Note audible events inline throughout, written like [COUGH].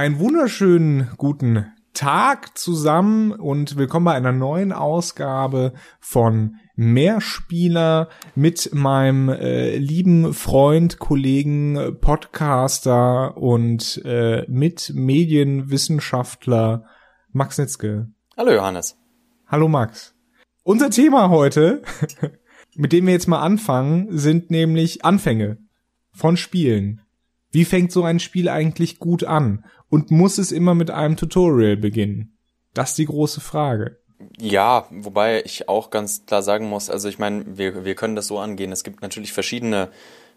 Einen wunderschönen guten Tag zusammen und willkommen bei einer neuen Ausgabe von Mehrspieler mit meinem äh, lieben Freund, Kollegen, Podcaster und äh, mit Medienwissenschaftler Max Nitzke. Hallo Johannes. Hallo Max. Unser Thema heute, [LAUGHS] mit dem wir jetzt mal anfangen, sind nämlich Anfänge von Spielen. Wie fängt so ein Spiel eigentlich gut an? Und muss es immer mit einem Tutorial beginnen? Das ist die große Frage. Ja, wobei ich auch ganz klar sagen muss, also ich meine, wir, wir können das so angehen. Es gibt natürlich verschiedene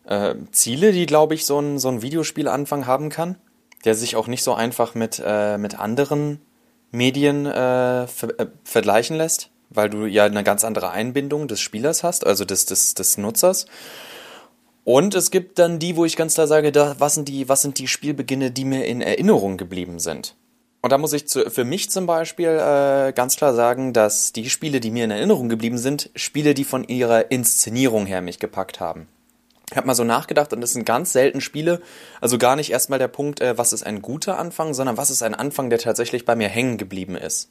äh, Ziele, die, glaube ich, so ein, so ein Videospielanfang haben kann, der sich auch nicht so einfach mit, äh, mit anderen Medien äh, ver äh, vergleichen lässt, weil du ja eine ganz andere Einbindung des Spielers hast, also des, des, des Nutzers. Und es gibt dann die, wo ich ganz klar sage, da, was, sind die, was sind die Spielbeginne, die mir in Erinnerung geblieben sind. Und da muss ich zu, für mich zum Beispiel äh, ganz klar sagen, dass die Spiele, die mir in Erinnerung geblieben sind, Spiele, die von ihrer Inszenierung her mich gepackt haben. Ich habe mal so nachgedacht und das sind ganz selten Spiele, also gar nicht erstmal der Punkt, äh, was ist ein guter Anfang, sondern was ist ein Anfang, der tatsächlich bei mir hängen geblieben ist.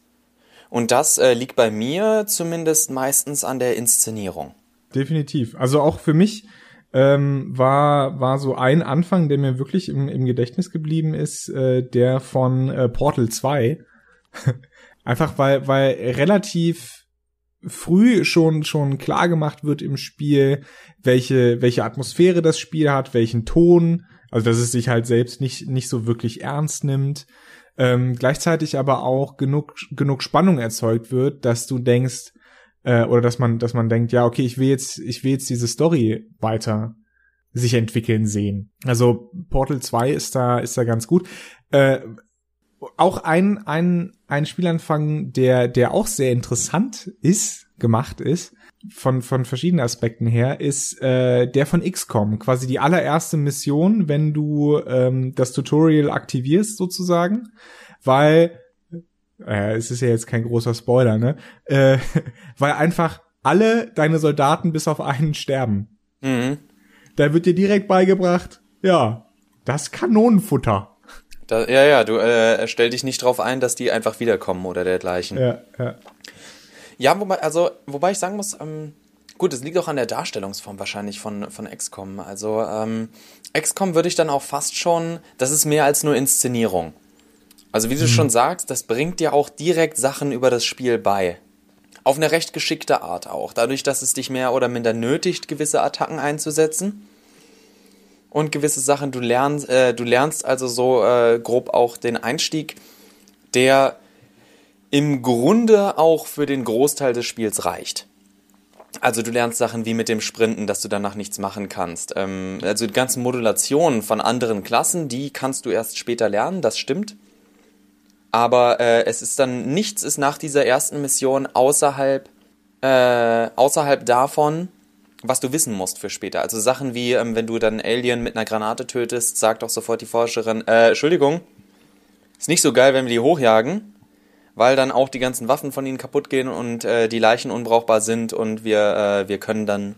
Und das äh, liegt bei mir zumindest meistens an der Inszenierung. Definitiv. Also auch für mich ähm, war, war so ein Anfang, der mir wirklich im, im Gedächtnis geblieben ist, äh, der von äh, Portal 2. [LAUGHS] Einfach weil, weil relativ früh schon, schon klar gemacht wird im Spiel, welche, welche Atmosphäre das Spiel hat, welchen Ton, also dass es sich halt selbst nicht, nicht so wirklich ernst nimmt. Ähm, gleichzeitig aber auch genug, genug Spannung erzeugt wird, dass du denkst, äh, oder dass man, dass man denkt, ja, okay, ich will jetzt, ich will jetzt diese Story weiter sich entwickeln sehen. Also Portal 2 ist da, ist da ganz gut. Äh, auch ein, ein, ein Spielanfang, der, der auch sehr interessant ist, gemacht ist, von, von verschiedenen Aspekten her, ist äh, der von XCOM. Quasi die allererste Mission, wenn du ähm, das Tutorial aktivierst, sozusagen. Weil äh, es ist ja jetzt kein großer Spoiler, ne? Äh, [LAUGHS] weil einfach alle deine Soldaten bis auf einen sterben. Mhm. Da wird dir direkt beigebracht, ja, das Kanonenfutter. Da, ja, ja, du äh, stell dich nicht drauf ein, dass die einfach wiederkommen oder dergleichen. Ja, ja. Ja, wobei, also, wobei ich sagen muss, ähm, gut, es liegt auch an der Darstellungsform wahrscheinlich von, von XCOM. Also, ähm, XCOM würde ich dann auch fast schon, das ist mehr als nur Inszenierung. Also wie du mhm. schon sagst, das bringt dir auch direkt Sachen über das Spiel bei. Auf eine recht geschickte Art auch. Dadurch, dass es dich mehr oder minder nötigt, gewisse Attacken einzusetzen. Und gewisse Sachen, du lernst, äh, du lernst also so äh, grob auch den Einstieg, der im Grunde auch für den Großteil des Spiels reicht. Also du lernst Sachen wie mit dem Sprinten, dass du danach nichts machen kannst. Ähm, also die ganzen Modulationen von anderen Klassen, die kannst du erst später lernen, das stimmt. Aber äh, es ist dann nichts ist nach dieser ersten Mission außerhalb äh, außerhalb davon, was du wissen musst für später. Also Sachen wie, ähm, wenn du dann Alien mit einer Granate tötest, sagt doch sofort die Forscherin, äh, Entschuldigung, ist nicht so geil, wenn wir die hochjagen, weil dann auch die ganzen Waffen von ihnen kaputt gehen und äh, die Leichen unbrauchbar sind und wir, äh, wir können dann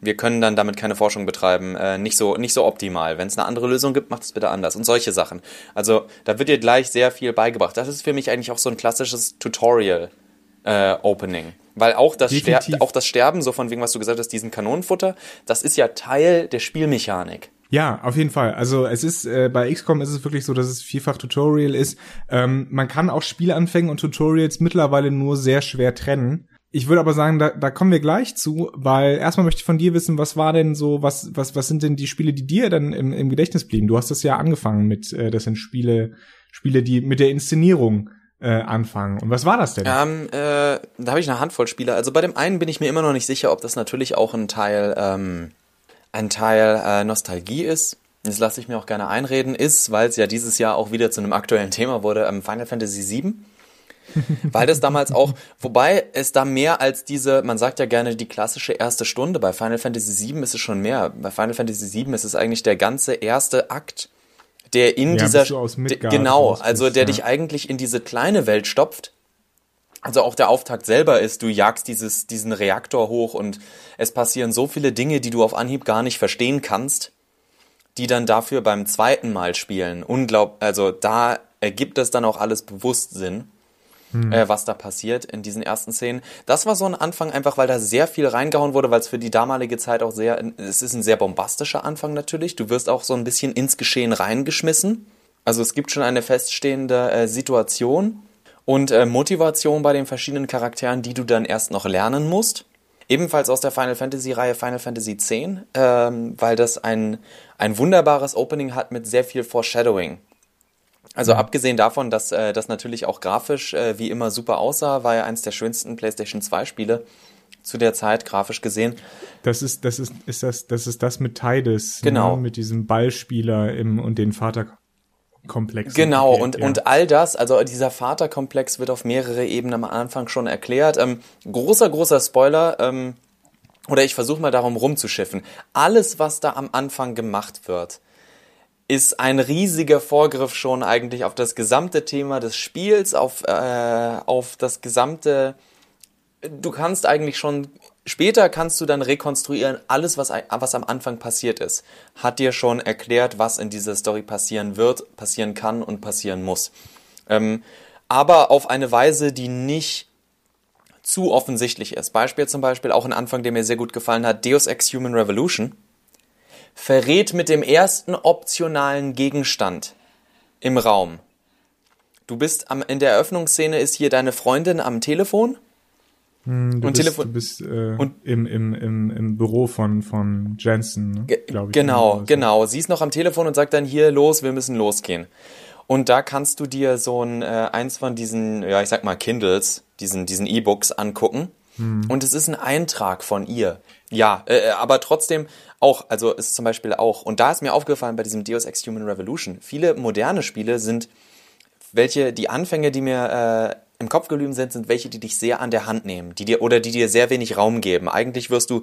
wir können dann damit keine Forschung betreiben, äh, nicht so nicht so optimal. Wenn es eine andere Lösung gibt, macht es bitte anders und solche Sachen. Also da wird dir gleich sehr viel beigebracht. Das ist für mich eigentlich auch so ein klassisches Tutorial äh, Opening, weil auch das auch das Sterben, so von wegen was du gesagt hast, diesen Kanonenfutter, das ist ja Teil der Spielmechanik. Ja, auf jeden Fall. Also es ist äh, bei XCOM ist es wirklich so, dass es vielfach Tutorial ist. Ähm, man kann auch Spielanfänge und Tutorials mittlerweile nur sehr schwer trennen. Ich würde aber sagen, da, da kommen wir gleich zu, weil erstmal möchte ich von dir wissen, was war denn so, was, was, was sind denn die Spiele, die dir dann im, im Gedächtnis blieben? Du hast das ja angefangen mit, äh, das sind Spiele, Spiele, die mit der Inszenierung äh, anfangen. Und was war das denn? Ähm, äh, da habe ich eine Handvoll Spiele. Also bei dem einen bin ich mir immer noch nicht sicher, ob das natürlich auch ein Teil, ähm, ein Teil äh, Nostalgie ist. Das lasse ich mir auch gerne einreden, ist, weil es ja dieses Jahr auch wieder zu einem aktuellen Thema wurde, ähm, Final Fantasy VII. [LAUGHS] Weil das damals auch, wobei es da mehr als diese, man sagt ja gerne die klassische erste Stunde, bei Final Fantasy VII ist es schon mehr. Bei Final Fantasy VII ist es eigentlich der ganze erste Akt, der in ja, dieser, genau, also der ja. dich eigentlich in diese kleine Welt stopft. Also auch der Auftakt selber ist, du jagst dieses, diesen Reaktor hoch und es passieren so viele Dinge, die du auf Anhieb gar nicht verstehen kannst die dann dafür beim zweiten Mal spielen. Unglaub, also da ergibt es dann auch alles bewusst Sinn, hm. äh, was da passiert in diesen ersten Szenen. Das war so ein Anfang einfach, weil da sehr viel reingehauen wurde, weil es für die damalige Zeit auch sehr, es ist ein sehr bombastischer Anfang natürlich. Du wirst auch so ein bisschen ins Geschehen reingeschmissen. Also es gibt schon eine feststehende äh, Situation und äh, Motivation bei den verschiedenen Charakteren, die du dann erst noch lernen musst. Ebenfalls aus der Final Fantasy Reihe Final Fantasy X, ähm, weil das ein, ein wunderbares Opening hat mit sehr viel Foreshadowing. Also mhm. abgesehen davon, dass äh, das natürlich auch grafisch äh, wie immer super aussah, war ja eins der schönsten PlayStation 2 Spiele zu der Zeit grafisch gesehen. Das ist das ist ist das das ist das mit Tidus, genau ne? mit diesem Ballspieler im und den Vater Komplex. Genau, und, ja. und all das, also dieser Vaterkomplex wird auf mehrere Ebenen am Anfang schon erklärt. Ähm, großer, großer Spoiler, ähm, oder ich versuche mal darum rumzuschiffen. Alles, was da am Anfang gemacht wird, ist ein riesiger Vorgriff schon eigentlich auf das gesamte Thema des Spiels, auf, äh, auf das gesamte. Du kannst eigentlich schon Später kannst du dann rekonstruieren, alles, was, was am Anfang passiert ist, hat dir schon erklärt, was in dieser Story passieren wird, passieren kann und passieren muss. Ähm, aber auf eine Weise, die nicht zu offensichtlich ist. Beispiel zum Beispiel, auch ein Anfang, der mir sehr gut gefallen hat, Deus Ex Human Revolution, verrät mit dem ersten optionalen Gegenstand im Raum. Du bist am, in der Eröffnungsszene ist hier deine Freundin am Telefon hm, du und bist, Telefon du bist äh, und im, im, im, im Büro von, von Jensen, ne? glaube ich. Genau, genau. Sie ist noch am Telefon und sagt dann hier los, wir müssen losgehen. Und da kannst du dir so ein äh, eins von diesen, ja, ich sag mal Kindles, diesen diesen E-Books angucken. Hm. Und es ist ein Eintrag von ihr. Ja, äh, aber trotzdem auch, also ist zum Beispiel auch, und da ist mir aufgefallen bei diesem Deus Ex Human Revolution, viele moderne Spiele sind welche die Anfänge, die mir äh, im Kopf geblieben sind, sind welche, die dich sehr an der Hand nehmen, die dir oder die dir sehr wenig Raum geben. Eigentlich wirst du,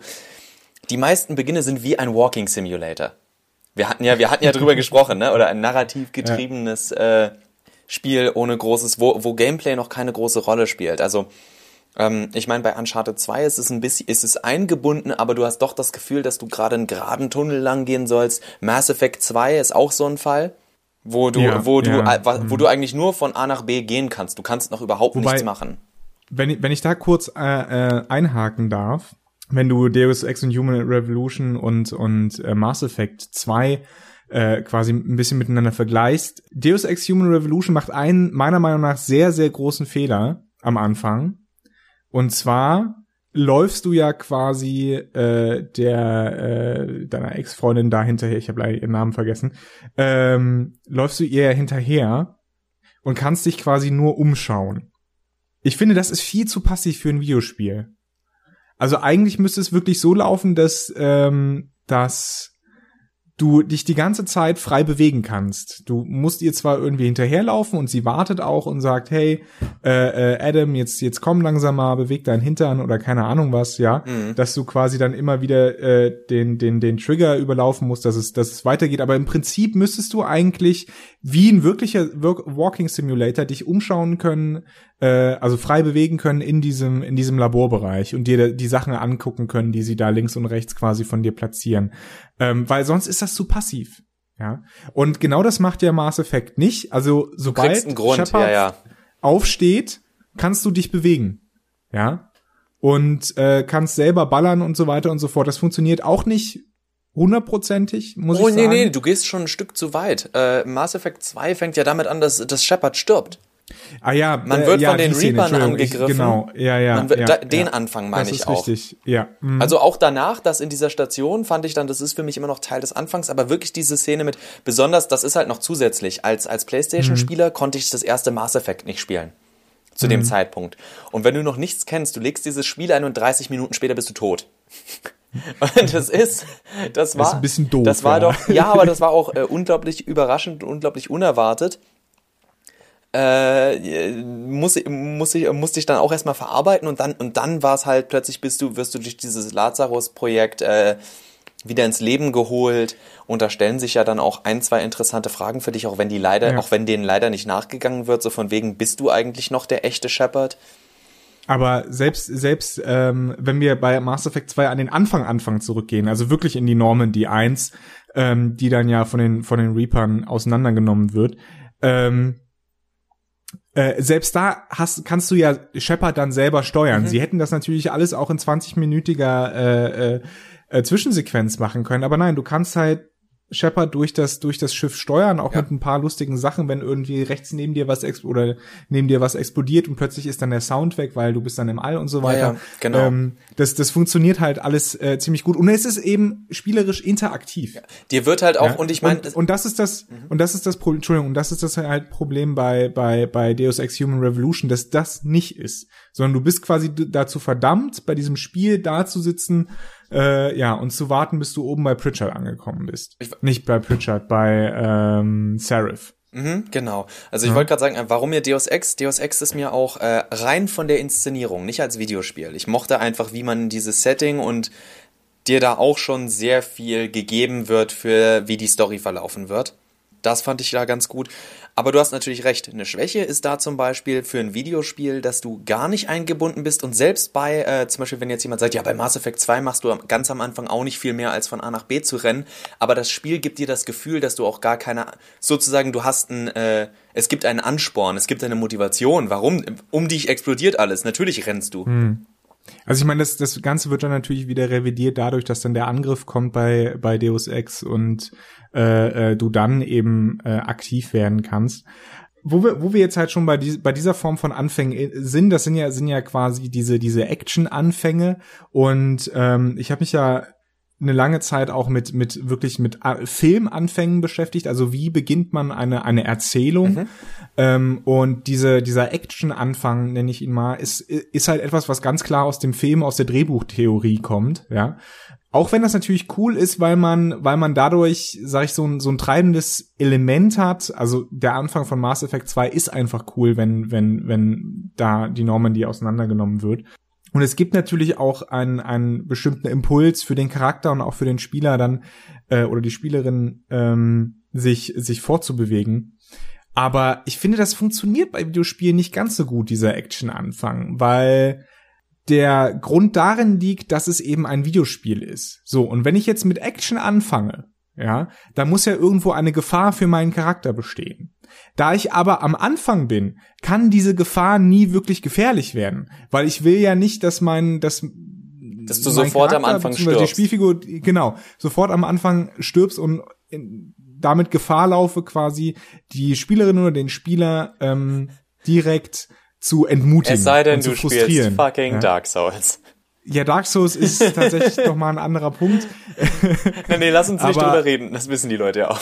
die meisten Beginne sind wie ein Walking Simulator. Wir hatten ja, wir hatten ja drüber [LAUGHS] gesprochen, ne? Oder ein narrativ getriebenes äh, Spiel ohne großes, wo, wo Gameplay noch keine große Rolle spielt. Also ähm, ich meine, bei Uncharted 2 ist es ein bisschen, ist es eingebunden, aber du hast doch das Gefühl, dass du gerade einen geraden Tunnel lang gehen sollst. Mass Effect 2 ist auch so ein Fall wo du, ja, wo du, ja. wo du eigentlich nur von A nach B gehen kannst. Du kannst noch überhaupt Wobei, nichts machen. Wenn ich, wenn ich da kurz äh, äh, einhaken darf, wenn du Deus Ex und Human Revolution und und äh, Mass Effect 2 äh, quasi ein bisschen miteinander vergleichst, Deus Ex Human Revolution macht einen meiner Meinung nach sehr sehr großen Fehler am Anfang. Und zwar läufst du ja quasi äh, der äh, deiner Ex-Freundin da hinterher, ich habe leider ihren Namen vergessen, ähm, läufst du ihr hinterher und kannst dich quasi nur umschauen. Ich finde, das ist viel zu passiv für ein Videospiel. Also eigentlich müsste es wirklich so laufen, dass ähm, dass du dich die ganze Zeit frei bewegen kannst. Du musst ihr zwar irgendwie hinterherlaufen und sie wartet auch und sagt, hey, äh, äh, Adam, jetzt jetzt komm langsam mal, beweg deinen Hintern oder keine Ahnung was, ja, mhm. dass du quasi dann immer wieder äh, den den den Trigger überlaufen musst, dass es dass es weitergeht. Aber im Prinzip müsstest du eigentlich wie ein wirklicher Walking Simulator dich umschauen können, also frei bewegen können in diesem in diesem Laborbereich und dir die Sachen angucken können, die sie da links und rechts quasi von dir platzieren. Ähm, weil sonst ist das zu passiv. Ja. Und genau das macht ja Mass Effect nicht. Also sobald Shepard ja, ja. aufsteht, kannst du dich bewegen. Ja. Und äh, kannst selber ballern und so weiter und so fort. Das funktioniert auch nicht hundertprozentig, muss oh, ich sagen. Oh, nee, nee, du gehst schon ein Stück zu weit. Äh, Mass Effect 2 fängt ja damit an, dass, dass Shepard stirbt. Ah ja, man wird äh, ja, von den Reapern angegriffen. Ich, genau, ja, ja. Wird, ja da, den ja. Anfang meine ich auch. Richtig. Ja. Mhm. Also auch danach, das in dieser Station fand ich dann, das ist für mich immer noch Teil des Anfangs, aber wirklich diese Szene mit besonders, das ist halt noch zusätzlich. Als als PlayStation-Spieler mhm. konnte ich das erste Mass Effect nicht spielen zu mhm. dem Zeitpunkt. Und wenn du noch nichts kennst, du legst dieses Spiel ein und 30 Minuten später bist du tot. [LAUGHS] Und das ist, das war, das ist ein bisschen doof. Das war ja. doch, ja, aber das war auch [LAUGHS] äh, unglaublich überraschend, unglaublich unerwartet äh, muss, muss ich, musste ich dann auch erstmal verarbeiten und dann, und dann war es halt plötzlich bist du, wirst du durch dieses Lazarus-Projekt äh, wieder ins Leben geholt und da stellen sich ja dann auch ein, zwei interessante Fragen für dich, auch wenn die leider, ja. auch wenn denen leider nicht nachgegangen wird, so von wegen, bist du eigentlich noch der echte Shepard? Aber selbst, selbst ähm, wenn wir bei Mass Effect 2 an den Anfang Anfang zurückgehen, also wirklich in die Normandy 1, ähm, die dann ja von den, von den Reapern auseinandergenommen wird. Ähm, äh, selbst da hast, kannst du ja Shepard dann selber steuern. Mhm. Sie hätten das natürlich alles auch in 20-minütiger äh, äh, äh, Zwischensequenz machen können, aber nein, du kannst halt Shepard durch das durch das Schiff steuern, auch ja. mit ein paar lustigen Sachen, wenn irgendwie rechts neben dir was oder neben dir was explodiert und plötzlich ist dann der Sound weg, weil du bist dann im All und so weiter. Ja, ja, genau. Ähm, das das funktioniert halt alles äh, ziemlich gut und es ist eben spielerisch interaktiv. Ja. Dir wird halt auch und ich meine und, und, das ist das mhm. und das ist das Problem, Entschuldigung, und das ist das halt Problem bei bei bei Deus Ex Human Revolution, dass das nicht ist, sondern du bist quasi dazu verdammt, bei diesem Spiel da zu sitzen äh, ja, und zu warten, bis du oben bei Pritchard angekommen bist. Ich, Nicht bei Pritchard, bei ähm, Seraph. Mhm, genau. Also ich ja. wollte gerade sagen, warum mir Deus Ex? Deus Ex ist mir auch äh, rein von der Inszenierung, nicht als Videospiel. Ich mochte einfach, wie man dieses Setting und dir da auch schon sehr viel gegeben wird für wie die Story verlaufen wird. Das fand ich da ganz gut. Aber du hast natürlich recht. Eine Schwäche ist da zum Beispiel für ein Videospiel, dass du gar nicht eingebunden bist und selbst bei, äh, zum Beispiel, wenn jetzt jemand sagt, ja, bei Mass Effect 2 machst du ganz am Anfang auch nicht viel mehr als von A nach B zu rennen, aber das Spiel gibt dir das Gefühl, dass du auch gar keine, sozusagen, du hast ein, äh, es gibt einen Ansporn, es gibt eine Motivation. Warum? Um dich explodiert alles. Natürlich rennst du. Hm. Also ich meine, das, das Ganze wird dann natürlich wieder revidiert dadurch, dass dann der Angriff kommt bei, bei Deus Ex und äh, äh, du dann eben äh, aktiv werden kannst. Wo wir, wo wir jetzt halt schon bei, die, bei dieser Form von Anfängen äh, sind, das sind ja, sind ja quasi diese, diese Action-Anfänge. Und ähm, ich habe mich ja eine lange Zeit auch mit mit wirklich mit äh, Filmanfängen beschäftigt. Also wie beginnt man eine eine Erzählung? Mhm. Ähm, und diese dieser Action-Anfang nenne ich ihn mal ist ist halt etwas, was ganz klar aus dem Film, aus der Drehbuchtheorie kommt. Ja, auch wenn das natürlich cool ist, weil man, weil man dadurch, sag ich, so ein, so ein treibendes Element hat. Also der Anfang von Mass Effect 2 ist einfach cool, wenn, wenn, wenn da die Normandy auseinandergenommen wird. Und es gibt natürlich auch einen, einen bestimmten Impuls für den Charakter und auch für den Spieler dann, äh, oder die Spielerin, ähm, sich, sich fortzubewegen. Aber ich finde, das funktioniert bei Videospielen nicht ganz so gut, dieser Action-Anfang, weil der Grund darin liegt, dass es eben ein Videospiel ist. So, und wenn ich jetzt mit Action anfange, ja, da muss ja irgendwo eine Gefahr für meinen Charakter bestehen. Da ich aber am Anfang bin, kann diese Gefahr nie wirklich gefährlich werden, weil ich will ja nicht, dass mein, dass dass du sofort Charakter, am Anfang stirbst. Die Spielfigur, genau, sofort am Anfang stirbst und damit Gefahr laufe, quasi die Spielerin oder den Spieler ähm, direkt zu entmutigen. Es sei denn, du spielst fucking ja? Dark Souls. Ja, Dark Souls ist tatsächlich [LAUGHS] noch mal ein anderer Punkt. nee, nee, lass uns nicht aber, drüber reden. Das wissen die Leute ja auch.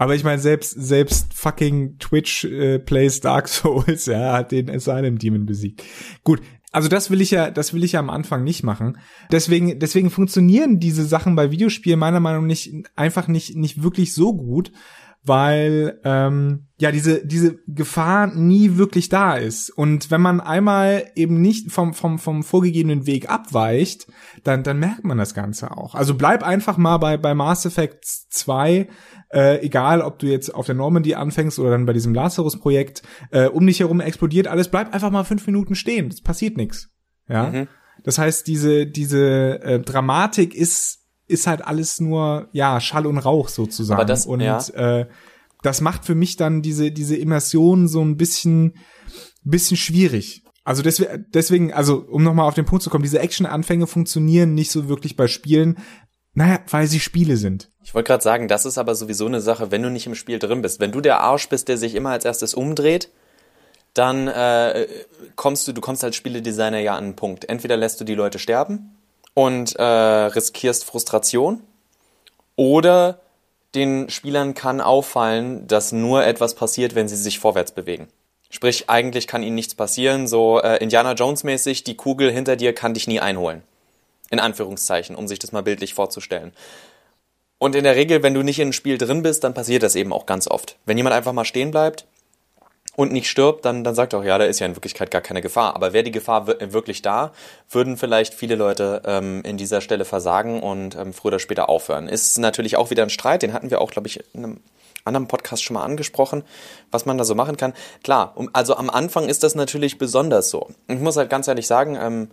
Aber ich meine, selbst, selbst fucking Twitch äh, plays Dark Souls, [LAUGHS] ja, hat den Asylum Demon besiegt. Gut. Also das will ich ja, das will ich ja am Anfang nicht machen. Deswegen, deswegen funktionieren diese Sachen bei Videospielen meiner Meinung nach nicht, einfach nicht, nicht wirklich so gut, weil ähm, ja diese diese Gefahr nie wirklich da ist und wenn man einmal eben nicht vom vom vom vorgegebenen Weg abweicht, dann dann merkt man das Ganze auch. Also bleib einfach mal bei bei Mass Effect 2 äh, egal ob du jetzt auf der Normandy anfängst oder dann bei diesem Lazarus-Projekt, äh, um dich herum explodiert alles, bleib einfach mal fünf Minuten stehen, es passiert nichts. Ja, mhm. das heißt, diese diese äh, Dramatik ist ist halt alles nur ja Schall und Rauch sozusagen. Aber das, und ja. äh, das macht für mich dann diese diese Immersion so ein bisschen bisschen schwierig. Also deswegen, deswegen also um nochmal auf den Punkt zu kommen, diese Action-Anfänge funktionieren nicht so wirklich bei Spielen, naja, weil sie Spiele sind. Ich wollte gerade sagen, das ist aber sowieso eine Sache, wenn du nicht im Spiel drin bist. Wenn du der Arsch bist, der sich immer als erstes umdreht, dann äh, kommst du, du kommst als Spieledesigner ja an einen Punkt. Entweder lässt du die Leute sterben und äh, riskierst Frustration oder den Spielern kann auffallen, dass nur etwas passiert, wenn sie sich vorwärts bewegen. Sprich, eigentlich kann ihnen nichts passieren, so äh, Indiana Jones mäßig, die Kugel hinter dir kann dich nie einholen. In Anführungszeichen, um sich das mal bildlich vorzustellen. Und in der Regel, wenn du nicht im Spiel drin bist, dann passiert das eben auch ganz oft. Wenn jemand einfach mal stehen bleibt, und nicht stirbt, dann, dann sagt er auch, ja, da ist ja in Wirklichkeit gar keine Gefahr. Aber wäre die Gefahr wirklich da, würden vielleicht viele Leute ähm, in dieser Stelle versagen und ähm, früher oder später aufhören. Ist natürlich auch wieder ein Streit, den hatten wir auch, glaube ich, in einem anderen Podcast schon mal angesprochen, was man da so machen kann. Klar, um, also am Anfang ist das natürlich besonders so. Ich muss halt ganz ehrlich sagen, ähm,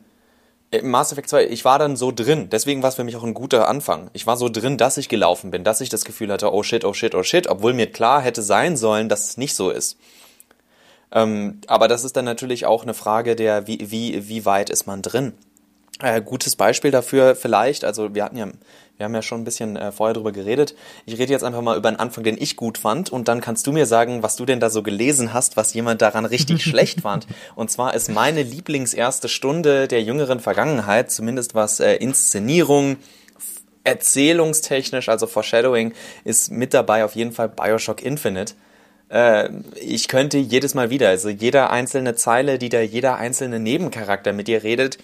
Mass Effect 2, ich war dann so drin, deswegen war es für mich auch ein guter Anfang. Ich war so drin, dass ich gelaufen bin, dass ich das Gefühl hatte, oh shit, oh shit, oh shit, obwohl mir klar hätte sein sollen, dass es nicht so ist. Ähm, aber das ist dann natürlich auch eine Frage der, wie, wie, wie weit ist man drin? Äh, gutes Beispiel dafür vielleicht, also wir hatten ja wir haben ja schon ein bisschen äh, vorher drüber geredet. Ich rede jetzt einfach mal über einen Anfang, den ich gut fand. Und dann kannst du mir sagen, was du denn da so gelesen hast, was jemand daran richtig [LAUGHS] schlecht fand. Und zwar ist meine Lieblingserste Stunde der jüngeren Vergangenheit, zumindest was äh, Inszenierung, erzählungstechnisch, also Foreshadowing, ist mit dabei auf jeden Fall Bioshock Infinite äh, ich könnte jedes Mal wieder, also jeder einzelne Zeile, die da jeder einzelne Nebencharakter mit dir redet,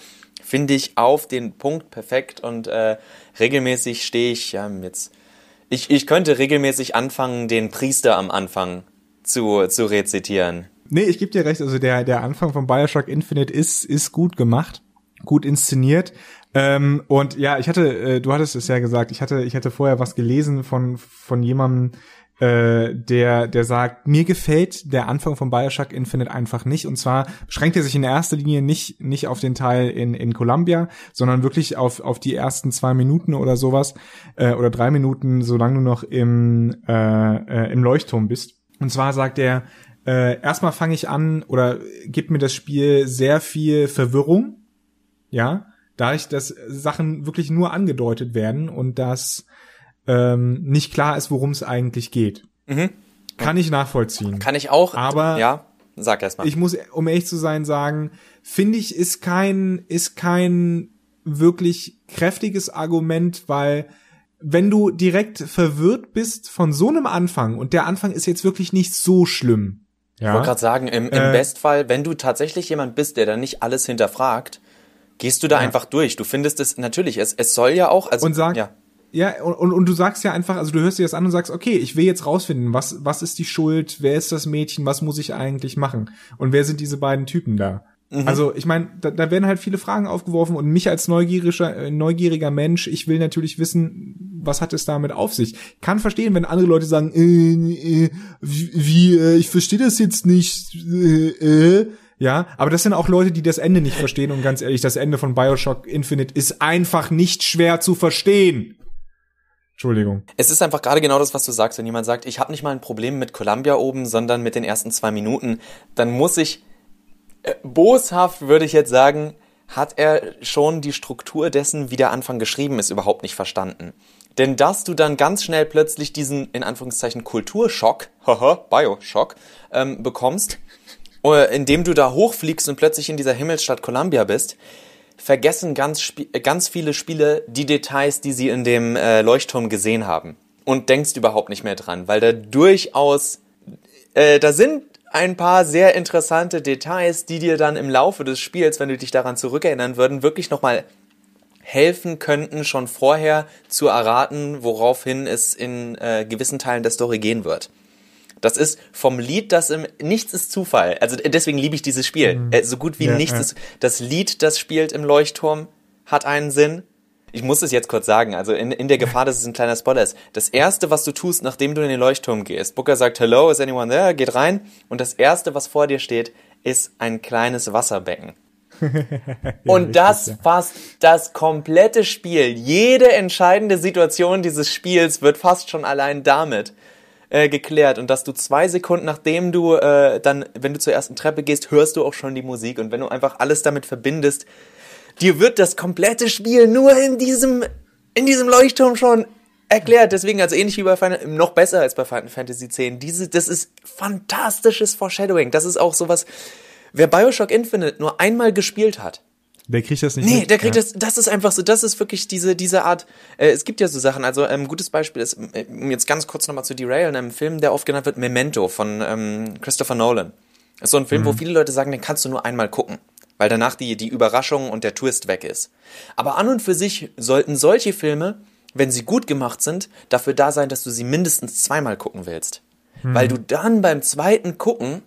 finde ich auf den Punkt perfekt und äh, regelmäßig stehe ich ja jetzt. Ich, ich könnte regelmäßig anfangen, den Priester am Anfang zu, zu rezitieren. Nee, ich gebe dir recht, also der, der Anfang von Bioshock Infinite ist, ist gut gemacht, gut inszeniert. Ähm, und ja, ich hatte, äh, du hattest es ja gesagt, ich hatte, ich hatte vorher was gelesen von, von jemandem, äh, der, der sagt, mir gefällt der Anfang von Bioshock Infinite einfach nicht. Und zwar beschränkt er sich in erster Linie nicht, nicht auf den Teil in, in Columbia, sondern wirklich auf, auf die ersten zwei Minuten oder sowas, äh, oder drei Minuten, solange du noch im, äh, äh, im Leuchtturm bist. Und zwar sagt er, äh, erstmal fange ich an oder gibt mir das Spiel sehr viel Verwirrung, ja, dadurch, dass Sachen wirklich nur angedeutet werden und dass ähm, nicht klar ist, worum es eigentlich geht. Mhm. Kann ich nachvollziehen. Kann ich auch. Aber ja, sag erst mal. Ich muss, um ehrlich zu sein, sagen, finde ich, ist kein, ist kein wirklich kräftiges Argument, weil wenn du direkt verwirrt bist von so einem Anfang und der Anfang ist jetzt wirklich nicht so schlimm. Ja? Ich wollte gerade sagen, im, im äh, Bestfall, wenn du tatsächlich jemand bist, der da nicht alles hinterfragt, gehst du da ja. einfach durch. Du findest es natürlich, es, es soll ja auch, also und sag, ja. Ja, und, und du sagst ja einfach, also du hörst dir das an und sagst, okay, ich will jetzt rausfinden, was, was ist die Schuld, wer ist das Mädchen, was muss ich eigentlich machen? Und wer sind diese beiden Typen da? Mhm. Also ich meine, da, da werden halt viele Fragen aufgeworfen und mich als neugieriger, äh, neugieriger Mensch, ich will natürlich wissen, was hat es damit auf sich. Kann verstehen, wenn andere Leute sagen, äh, äh, wie, äh, ich verstehe das jetzt nicht, äh, äh. Ja, aber das sind auch Leute, die das Ende nicht verstehen und ganz ehrlich, das Ende von Bioshock Infinite ist einfach nicht schwer zu verstehen. Entschuldigung. Es ist einfach gerade genau das, was du sagst. Wenn jemand sagt, ich habe nicht mal ein Problem mit Columbia oben, sondern mit den ersten zwei Minuten, dann muss ich, äh, boshaft würde ich jetzt sagen, hat er schon die Struktur dessen, wie der Anfang geschrieben ist, überhaupt nicht verstanden. Denn dass du dann ganz schnell plötzlich diesen, in Anführungszeichen, Kulturschock, [LAUGHS] haha, Bioshock, ähm, bekommst, indem du da hochfliegst und plötzlich in dieser Himmelsstadt Columbia bist, vergessen ganz, äh, ganz viele Spiele die Details, die sie in dem äh, Leuchtturm gesehen haben. Und denkst überhaupt nicht mehr dran, weil da durchaus, äh, da sind ein paar sehr interessante Details, die dir dann im Laufe des Spiels, wenn du dich daran zurückerinnern würden, wirklich nochmal helfen könnten, schon vorher zu erraten, woraufhin es in äh, gewissen Teilen der Story gehen wird. Das ist vom Lied, das im Nichts ist Zufall. Also deswegen liebe ich dieses Spiel. Mhm. Äh, so gut wie ja, nichts ja. ist. Das Lied, das spielt im Leuchtturm, hat einen Sinn. Ich muss es jetzt kurz sagen, also in, in der Gefahr, dass es ein kleiner Spoiler ist. Das erste, was du tust, nachdem du in den Leuchtturm gehst, Booker sagt, hello, is anyone there? Geht rein. Und das erste, was vor dir steht, ist ein kleines Wasserbecken. [LAUGHS] ja, und das ja. fast das komplette Spiel. Jede entscheidende Situation dieses Spiels wird fast schon allein damit äh, geklärt und dass du zwei Sekunden nachdem du äh, dann, wenn du zur ersten Treppe gehst, hörst du auch schon die Musik und wenn du einfach alles damit verbindest, dir wird das komplette Spiel nur in diesem in diesem Leuchtturm schon erklärt. Deswegen, also ähnlich wie bei Final, noch besser als bei Final Fantasy X. Diese, das ist fantastisches Foreshadowing. Das ist auch sowas, wer Bioshock Infinite nur einmal gespielt hat, der kriegt das nicht Nee, mit. der kriegt ja. das, das ist einfach so, das ist wirklich diese, diese Art, äh, es gibt ja so Sachen, also ein ähm, gutes Beispiel ist, äh, um jetzt ganz kurz nochmal zu derailen, ein Film, der oft genannt wird, Memento von ähm, Christopher Nolan. Das ist so ein Film, mhm. wo viele Leute sagen, den kannst du nur einmal gucken, weil danach die, die Überraschung und der Twist weg ist. Aber an und für sich sollten solche Filme, wenn sie gut gemacht sind, dafür da sein, dass du sie mindestens zweimal gucken willst. Mhm. Weil du dann beim zweiten Gucken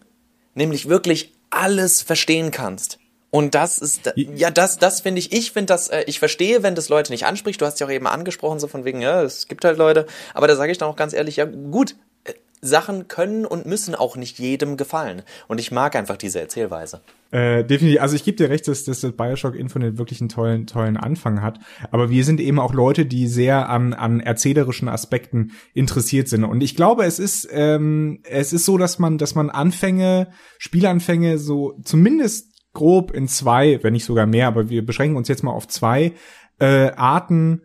nämlich wirklich alles verstehen kannst. Und das ist, ja, das, das finde ich, ich finde das, äh, ich verstehe, wenn das Leute nicht anspricht. Du hast ja auch eben angesprochen, so von wegen, ja, es gibt halt Leute. Aber da sage ich dann auch ganz ehrlich, ja, gut, äh, Sachen können und müssen auch nicht jedem gefallen. Und ich mag einfach diese Erzählweise. Äh, definitiv. Also ich gebe dir recht, dass, dass das Bioshock Infinite wirklich einen tollen, tollen Anfang hat. Aber wir sind eben auch Leute, die sehr an, an erzählerischen Aspekten interessiert sind. Und ich glaube, es ist, ähm, es ist so, dass man, dass man Anfänge, Spielanfänge so zumindest grob in zwei, wenn nicht sogar mehr, aber wir beschränken uns jetzt mal auf zwei äh, Arten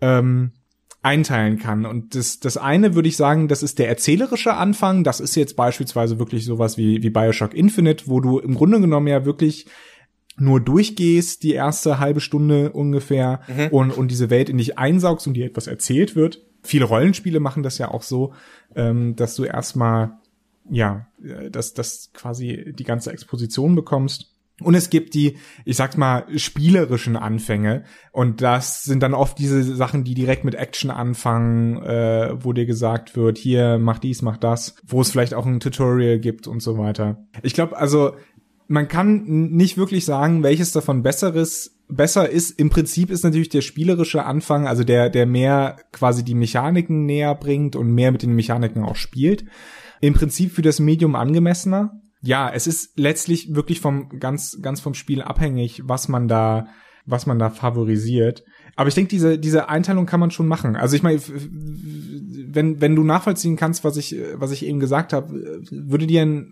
ähm, einteilen kann. Und das, das eine würde ich sagen, das ist der erzählerische Anfang. Das ist jetzt beispielsweise wirklich sowas wie, wie Bioshock Infinite, wo du im Grunde genommen ja wirklich nur durchgehst, die erste halbe Stunde ungefähr, mhm. und, und diese Welt in dich einsaugst und dir etwas erzählt wird. Viele Rollenspiele machen das ja auch so, ähm, dass du erstmal, ja, äh, dass, dass quasi die ganze Exposition bekommst. Und es gibt die, ich sag mal, spielerischen Anfänge. Und das sind dann oft diese Sachen, die direkt mit Action anfangen, äh, wo dir gesagt wird, hier, mach dies, mach das, wo es vielleicht auch ein Tutorial gibt und so weiter. Ich glaube, also, man kann nicht wirklich sagen, welches davon besseres besser ist. Im Prinzip ist natürlich der spielerische Anfang, also der, der mehr quasi die Mechaniken näher bringt und mehr mit den Mechaniken auch spielt. Im Prinzip für das Medium angemessener ja, es ist letztlich wirklich vom ganz ganz vom Spiel abhängig, was man da was man da favorisiert. Aber ich denke, diese diese Einteilung kann man schon machen. Also ich meine, wenn wenn du nachvollziehen kannst, was ich was ich eben gesagt habe, würde dir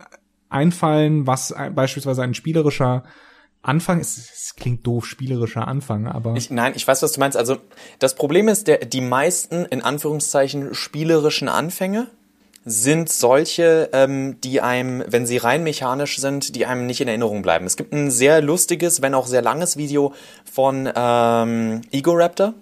einfallen, was beispielsweise ein spielerischer Anfang ist, es klingt doof, spielerischer Anfang, aber. Ich, nein, ich weiß, was du meinst. Also, das Problem ist, der, die meisten, in Anführungszeichen, spielerischen Anfänge sind solche, ähm, die einem, wenn sie rein mechanisch sind, die einem nicht in Erinnerung bleiben. Es gibt ein sehr lustiges, wenn auch sehr langes Video von ähm, Ego Raptor,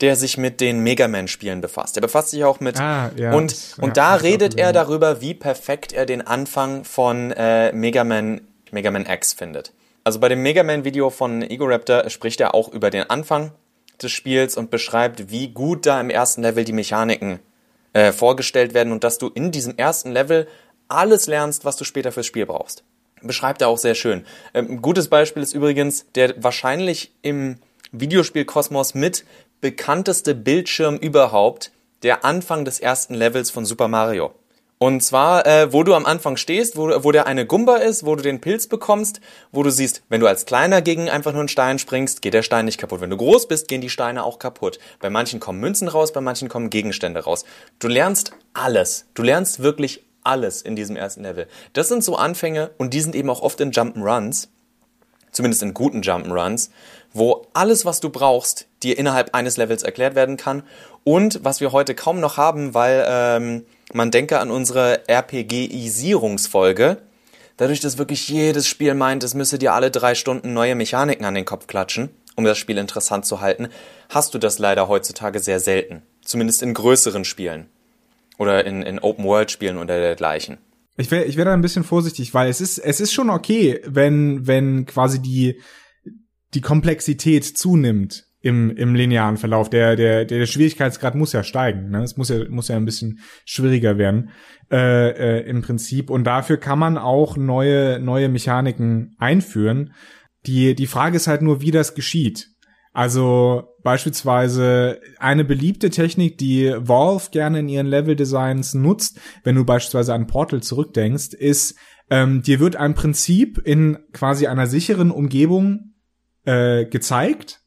der sich mit den Mega Man-Spielen befasst. Der befasst sich auch mit ah, ja, und das, und ja, da redet er darüber, wie perfekt er den Anfang von äh, Mega Man Mega Man X findet. Also bei dem Mega Man Video von Ego Raptor spricht er auch über den Anfang des Spiels und beschreibt, wie gut da im ersten Level die Mechaniken äh, vorgestellt werden und dass du in diesem ersten Level alles lernst, was du später fürs Spiel brauchst. Beschreibt er auch sehr schön. Ähm, ein gutes Beispiel ist übrigens der wahrscheinlich im Videospielkosmos mit bekannteste Bildschirm überhaupt, der Anfang des ersten Levels von Super Mario. Und zwar, äh, wo du am Anfang stehst, wo, wo der eine Gumba ist, wo du den Pilz bekommst, wo du siehst, wenn du als Kleiner gegen einfach nur einen Stein springst, geht der Stein nicht kaputt. Wenn du groß bist, gehen die Steine auch kaputt. Bei manchen kommen Münzen raus, bei manchen kommen Gegenstände raus. Du lernst alles. Du lernst wirklich alles in diesem ersten Level. Das sind so Anfänge und die sind eben auch oft in Jump'n'Runs, zumindest in guten Jump'n'Runs, wo alles, was du brauchst, dir innerhalb eines Levels erklärt werden kann und was wir heute kaum noch haben, weil ähm, man denke an unsere RPG-Isierungsfolge. Dadurch, dass wirklich jedes Spiel meint, es müsse dir alle drei Stunden neue Mechaniken an den Kopf klatschen, um das Spiel interessant zu halten, hast du das leider heutzutage sehr selten. Zumindest in größeren Spielen. Oder in, in Open-World-Spielen oder dergleichen. Ich wäre ich wär da ein bisschen vorsichtig, weil es ist, es ist schon okay, wenn, wenn quasi die, die Komplexität zunimmt im, im linearen Verlauf. Der, der, der Schwierigkeitsgrad muss ja steigen. Ne? Es muss ja, muss ja ein bisschen schwieriger werden äh, äh, im Prinzip. Und dafür kann man auch neue, neue Mechaniken einführen. Die, die Frage ist halt nur, wie das geschieht. Also beispielsweise eine beliebte Technik, die Valve gerne in ihren Level-Designs nutzt, wenn du beispielsweise an Portal zurückdenkst, ist, ähm, dir wird ein Prinzip in quasi einer sicheren Umgebung äh, gezeigt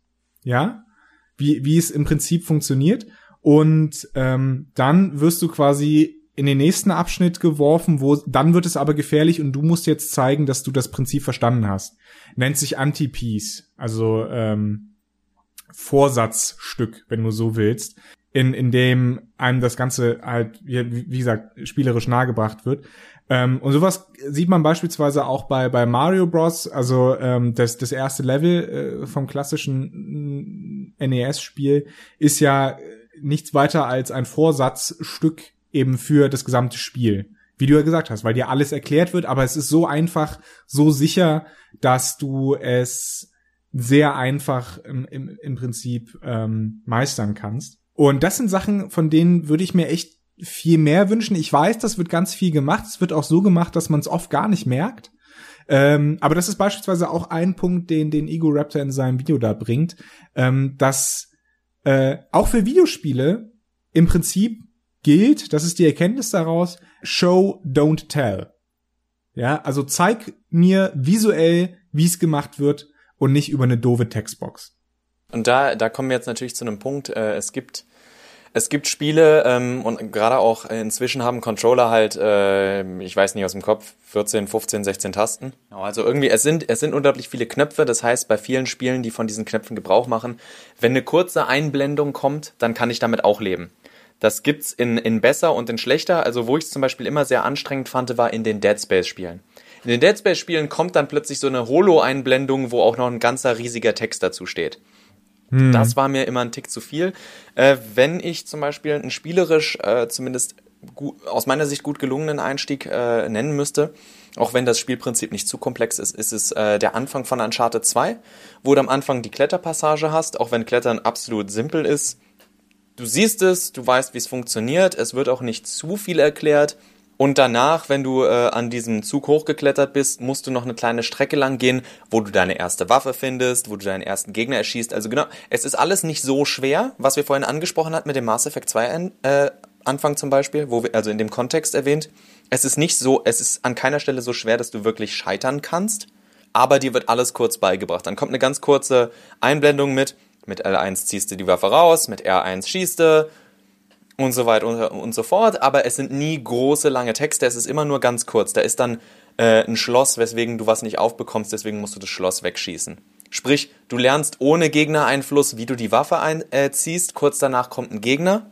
ja, wie, wie es im Prinzip funktioniert. Und ähm, dann wirst du quasi in den nächsten Abschnitt geworfen, wo dann wird es aber gefährlich und du musst jetzt zeigen, dass du das Prinzip verstanden hast. Nennt sich Anti-Piece, also ähm, Vorsatzstück, wenn du so willst, in, in dem einem das Ganze halt, wie, wie gesagt, spielerisch nahegebracht wird. Ähm, und sowas sieht man beispielsweise auch bei, bei Mario Bros. Also ähm, das, das erste Level äh, vom klassischen NES-Spiel ist ja nichts weiter als ein Vorsatzstück eben für das gesamte Spiel. Wie du ja gesagt hast, weil dir alles erklärt wird, aber es ist so einfach, so sicher, dass du es sehr einfach im, im, im Prinzip ähm, meistern kannst. Und das sind Sachen, von denen würde ich mir echt viel mehr wünschen. Ich weiß, das wird ganz viel gemacht. Es wird auch so gemacht, dass man es oft gar nicht merkt. Ähm, aber das ist beispielsweise auch ein Punkt, den den Ego Raptor in seinem Video da bringt, ähm, dass äh, auch für Videospiele im Prinzip gilt, das ist die Erkenntnis daraus, show, don't tell. Ja, also zeig mir visuell, wie es gemacht wird und nicht über eine doofe Textbox. Und da, da kommen wir jetzt natürlich zu einem Punkt, äh, es gibt es gibt Spiele ähm, und gerade auch inzwischen haben Controller halt, äh, ich weiß nicht aus dem Kopf, 14, 15, 16 Tasten. Also irgendwie, es sind, es sind unglaublich viele Knöpfe. Das heißt, bei vielen Spielen, die von diesen Knöpfen Gebrauch machen, wenn eine kurze Einblendung kommt, dann kann ich damit auch leben. Das gibt's in, in besser und in schlechter. Also wo ich es zum Beispiel immer sehr anstrengend fand, war in den Dead Space Spielen. In den Dead Space Spielen kommt dann plötzlich so eine Holo-Einblendung, wo auch noch ein ganzer riesiger Text dazu steht. Hm. Das war mir immer ein Tick zu viel. Äh, wenn ich zum Beispiel einen spielerisch äh, zumindest gut, aus meiner Sicht gut gelungenen Einstieg äh, nennen müsste, auch wenn das Spielprinzip nicht zu komplex ist, ist es äh, der Anfang von Uncharted 2, wo du am Anfang die Kletterpassage hast, auch wenn Klettern absolut simpel ist. Du siehst es, du weißt, wie es funktioniert, es wird auch nicht zu viel erklärt und danach, wenn du äh, an diesem Zug hochgeklettert bist, musst du noch eine kleine Strecke lang gehen, wo du deine erste Waffe findest, wo du deinen ersten Gegner erschießt. Also genau, es ist alles nicht so schwer, was wir vorhin angesprochen hatten mit dem Mass Effect 2 äh, Anfang zum Beispiel, wo wir, also in dem Kontext erwähnt. Es ist nicht so, es ist an keiner Stelle so schwer, dass du wirklich scheitern kannst, aber dir wird alles kurz beigebracht. Dann kommt eine ganz kurze Einblendung mit, mit L1 ziehst du die Waffe raus, mit R1 schießt du, und so weiter und, und so fort. Aber es sind nie große, lange Texte. Es ist immer nur ganz kurz. Da ist dann äh, ein Schloss, weswegen du was nicht aufbekommst. Deswegen musst du das Schloss wegschießen. Sprich, du lernst ohne Gegnereinfluss, wie du die Waffe einziehst. Äh, Kurz danach kommt ein Gegner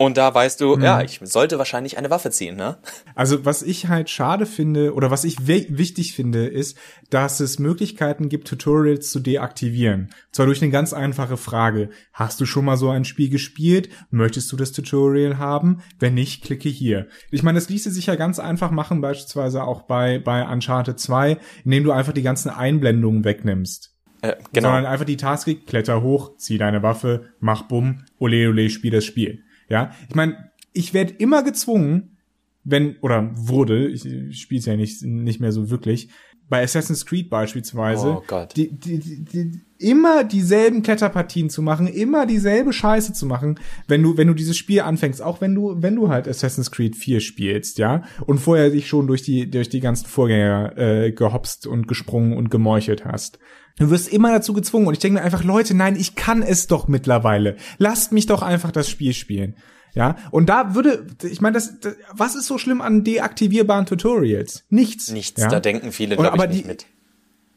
und da weißt du, mhm. ja, ich sollte wahrscheinlich eine Waffe ziehen, ne? Also was ich halt schade finde oder was ich wichtig finde, ist, dass es Möglichkeiten gibt, Tutorials zu deaktivieren. Zwar durch eine ganz einfache Frage. Hast du schon mal so ein Spiel gespielt? Möchtest du das Tutorial haben? Wenn nicht, klicke hier. Ich meine, das ließe sich ja ganz einfach machen, beispielsweise auch bei, bei Uncharted 2, indem du einfach die ganzen Einblendungen wegnimmst. Äh, genau. Sondern einfach die Task, kletter hoch, zieh deine Waffe, mach bumm, ole ole, spiel das Spiel. Ja, ich meine, ich werde immer gezwungen, wenn, oder wurde, ich, ich spiele es ja nicht, nicht mehr so wirklich, bei Assassin's Creed beispielsweise, oh Gott. Die, die, die, die, immer dieselben Kletterpartien zu machen, immer dieselbe Scheiße zu machen, wenn du, wenn du dieses Spiel anfängst, auch wenn du, wenn du halt Assassin's Creed 4 spielst, ja, und vorher dich schon durch die, durch die ganzen Vorgänger äh, gehopst und gesprungen und gemeuchelt hast. Du wirst immer dazu gezwungen. Und ich denke mir einfach, Leute, nein, ich kann es doch mittlerweile. Lasst mich doch einfach das Spiel spielen. Ja, und da würde, ich meine, das, das, was ist so schlimm an deaktivierbaren Tutorials? Nichts. Nichts, ja? da denken viele, glaube ich, nicht die, mit.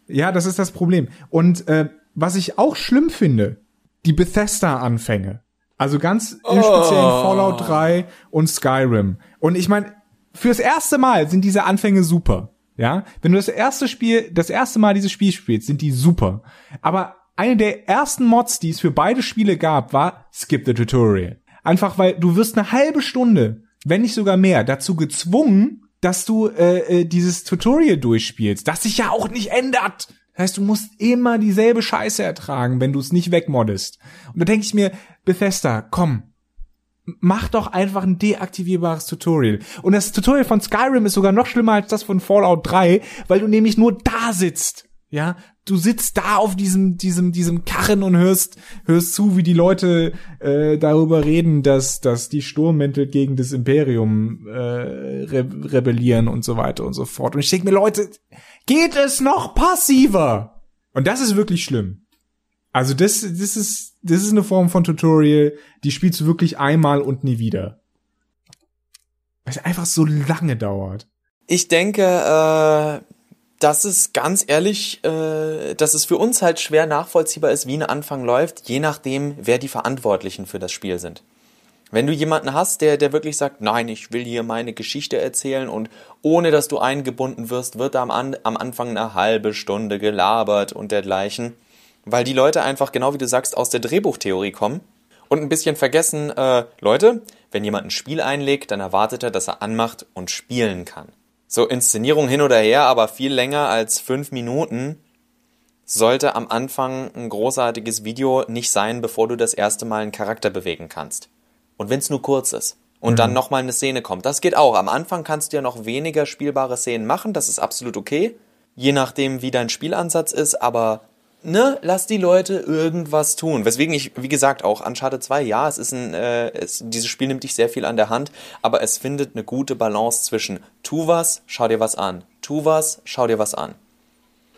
Ja, das ist das Problem. Und äh, was ich auch schlimm finde, die Bethesda-Anfänge. Also ganz oh. im speziellen Fallout 3 und Skyrim. Und ich meine, fürs erste Mal sind diese Anfänge super. Ja, wenn du das erste Spiel, das erste Mal dieses Spiel spielst, sind die super. Aber eine der ersten Mods, die es für beide Spiele gab, war Skip the Tutorial. Einfach weil du wirst eine halbe Stunde, wenn nicht sogar mehr, dazu gezwungen, dass du äh, äh, dieses Tutorial durchspielst, das sich ja auch nicht ändert. Das heißt, du musst immer dieselbe Scheiße ertragen, wenn du es nicht wegmoddest. Und da denke ich mir, Bethesda, komm, mach doch einfach ein deaktivierbares Tutorial. Und das Tutorial von Skyrim ist sogar noch schlimmer als das von Fallout 3, weil du nämlich nur da sitzt. Ja, du sitzt da auf diesem diesem diesem Karren und hörst hörst zu, wie die Leute äh, darüber reden, dass dass die Sturmmäntel gegen das Imperium äh, re rebellieren und so weiter und so fort. Und ich denke mir, Leute, geht es noch passiver? Und das ist wirklich schlimm. Also das, das ist, das ist eine Form von Tutorial, die spielst du wirklich einmal und nie wieder. Weil es einfach so lange dauert. Ich denke, äh, dass es ganz ehrlich, äh, dass es für uns halt schwer nachvollziehbar ist, wie ein Anfang läuft, je nachdem, wer die Verantwortlichen für das Spiel sind. Wenn du jemanden hast, der, der wirklich sagt, nein, ich will hier meine Geschichte erzählen und ohne dass du eingebunden wirst, wird da am, am Anfang eine halbe Stunde gelabert und dergleichen, weil die Leute einfach, genau wie du sagst, aus der Drehbuchtheorie kommen und ein bisschen vergessen, äh, Leute, wenn jemand ein Spiel einlegt, dann erwartet er, dass er anmacht und spielen kann. So Inszenierung hin oder her, aber viel länger als fünf Minuten sollte am Anfang ein großartiges Video nicht sein, bevor du das erste Mal einen Charakter bewegen kannst. Und wenn es nur kurz ist. Und mhm. dann nochmal eine Szene kommt. Das geht auch. Am Anfang kannst du ja noch weniger spielbare Szenen machen, das ist absolut okay. Je nachdem, wie dein Spielansatz ist, aber ne, lass die Leute irgendwas tun. Weswegen ich, wie gesagt, auch Uncharted 2, ja, es ist ein, äh, es, dieses Spiel nimmt dich sehr viel an der Hand, aber es findet eine gute Balance zwischen tu was, schau dir was an, tu was, schau dir was an.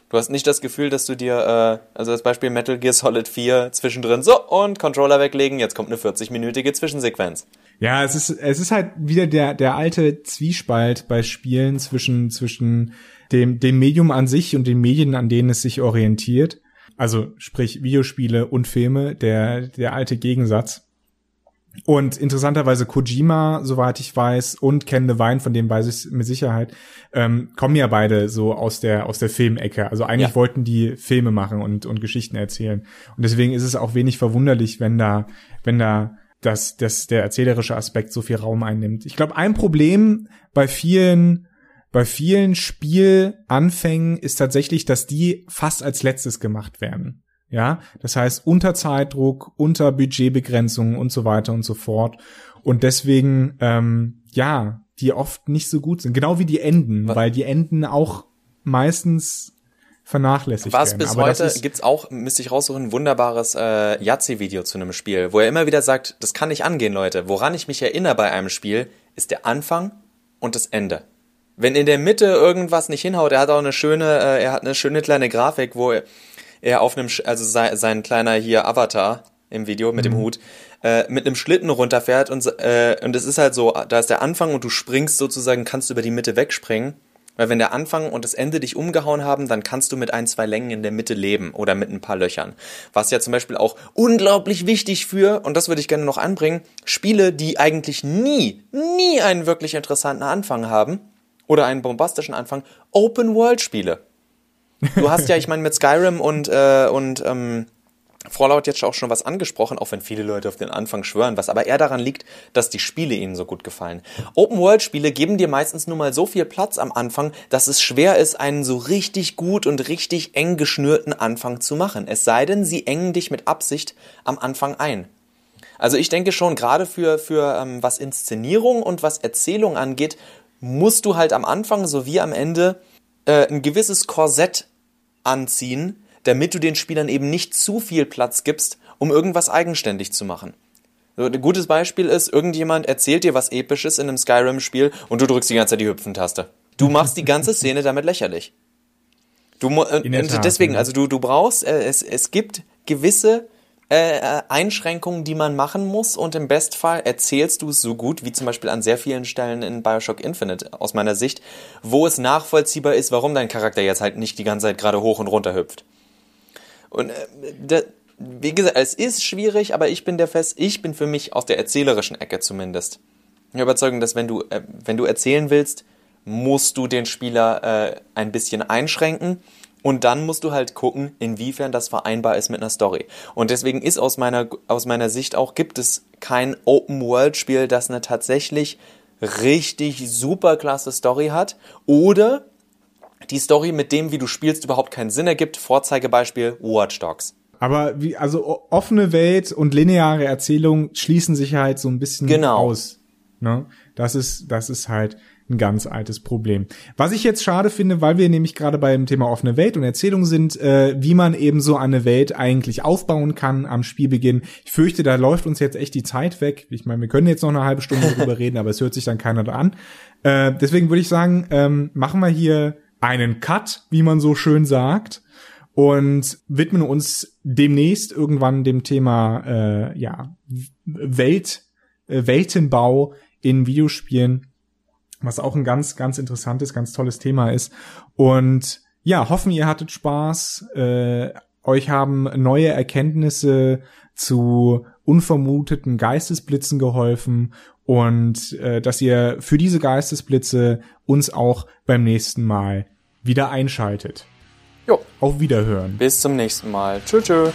Du hast nicht das Gefühl, dass du dir, äh, also als Beispiel Metal Gear Solid 4 zwischendrin, so, und Controller weglegen, jetzt kommt eine 40-minütige Zwischensequenz. Ja, es ist, es ist halt wieder der, der alte Zwiespalt bei Spielen zwischen, zwischen dem, dem Medium an sich und den Medien, an denen es sich orientiert. Also sprich Videospiele und Filme, der, der alte Gegensatz. Und interessanterweise Kojima, soweit ich weiß, und Ken Levine, von dem weiß ich mit Sicherheit, ähm, kommen ja beide so aus der aus der Filmecke. Also eigentlich ja. wollten die Filme machen und und Geschichten erzählen. Und deswegen ist es auch wenig verwunderlich, wenn da wenn da das, das der erzählerische Aspekt so viel Raum einnimmt. Ich glaube, ein Problem bei vielen bei vielen Spielanfängen ist tatsächlich, dass die fast als letztes gemacht werden. Ja, das heißt unter Zeitdruck, unter Budgetbegrenzungen und so weiter und so fort. Und deswegen, ähm, ja, die oft nicht so gut sind. Genau wie die Enden, Was? weil die Enden auch meistens vernachlässigt Was werden. bis Aber heute gibt's auch, müsste ich raussuchen, ein wunderbares äh, Yazzi-Video zu einem Spiel, wo er immer wieder sagt, das kann nicht angehen, Leute. Woran ich mich erinnere bei einem Spiel, ist der Anfang und das Ende. Wenn in der Mitte irgendwas nicht hinhaut, er hat auch eine schöne, äh, er hat eine schöne kleine Grafik, wo er, er auf einem, also sein, sein kleiner hier Avatar im Video mit mhm. dem Hut, äh, mit einem Schlitten runterfährt und, äh, und es ist halt so, da ist der Anfang und du springst sozusagen, kannst über die Mitte wegspringen. Weil wenn der Anfang und das Ende dich umgehauen haben, dann kannst du mit ein, zwei Längen in der Mitte leben oder mit ein paar Löchern. Was ja zum Beispiel auch unglaublich wichtig für, und das würde ich gerne noch anbringen, Spiele, die eigentlich nie, nie einen wirklich interessanten Anfang haben, oder einen bombastischen Anfang, Open-World-Spiele. Du hast ja, ich meine, mit Skyrim und, äh, und ähm, Fallout jetzt auch schon was angesprochen, auch wenn viele Leute auf den Anfang schwören, was aber eher daran liegt, dass die Spiele ihnen so gut gefallen. Open-World-Spiele geben dir meistens nur mal so viel Platz am Anfang, dass es schwer ist, einen so richtig gut und richtig eng geschnürten Anfang zu machen. Es sei denn, sie engen dich mit Absicht am Anfang ein. Also ich denke schon, gerade für, für ähm, was Inszenierung und was Erzählung angeht, musst du halt am Anfang sowie am Ende äh, ein gewisses Korsett anziehen, damit du den Spielern eben nicht zu viel Platz gibst, um irgendwas eigenständig zu machen. So, ein gutes Beispiel ist, irgendjemand erzählt dir was Episches in einem Skyrim-Spiel und du drückst die ganze Zeit die Hüpfentaste. Du machst die ganze Szene damit lächerlich. Du, äh, deswegen, also du, du brauchst, äh, es, es gibt gewisse äh, äh, Einschränkungen, die man machen muss und im Bestfall erzählst du es so gut, wie zum Beispiel an sehr vielen Stellen in Bioshock Infinite aus meiner Sicht, wo es nachvollziehbar ist, warum dein Charakter jetzt halt nicht die ganze Zeit gerade hoch und runter hüpft. Und äh, da, wie gesagt, es ist schwierig, aber ich bin der Fest, ich bin für mich aus der erzählerischen Ecke zumindest überzeugt, dass wenn du, äh, wenn du erzählen willst, musst du den Spieler äh, ein bisschen einschränken und dann musst du halt gucken, inwiefern das vereinbar ist mit einer Story. Und deswegen ist aus meiner, aus meiner Sicht auch, gibt es kein Open-World-Spiel, das eine tatsächlich richtig super klasse Story hat. Oder die Story mit dem, wie du spielst, überhaupt keinen Sinn ergibt. Vorzeigebeispiel Watch Dogs. Aber wie, also offene Welt und lineare Erzählung schließen sich halt so ein bisschen genau. aus. Ne? Das ist, das ist halt ein ganz altes Problem. Was ich jetzt schade finde, weil wir nämlich gerade beim Thema offene Welt und Erzählung sind, äh, wie man eben so eine Welt eigentlich aufbauen kann am Spielbeginn. Ich fürchte, da läuft uns jetzt echt die Zeit weg. Ich meine, wir können jetzt noch eine halbe Stunde [LAUGHS] darüber reden, aber es hört sich dann keiner da an. Äh, deswegen würde ich sagen, ähm, machen wir hier einen Cut, wie man so schön sagt und widmen uns demnächst irgendwann dem Thema äh, ja Welt äh, Weltenbau in Videospielen was auch ein ganz, ganz interessantes, ganz tolles Thema ist. Und ja, hoffen, ihr hattet Spaß. Äh, euch haben neue Erkenntnisse zu unvermuteten Geistesblitzen geholfen und äh, dass ihr für diese Geistesblitze uns auch beim nächsten Mal wieder einschaltet. Jo. Auf Wiederhören. Bis zum nächsten Mal. Tschö, tschö.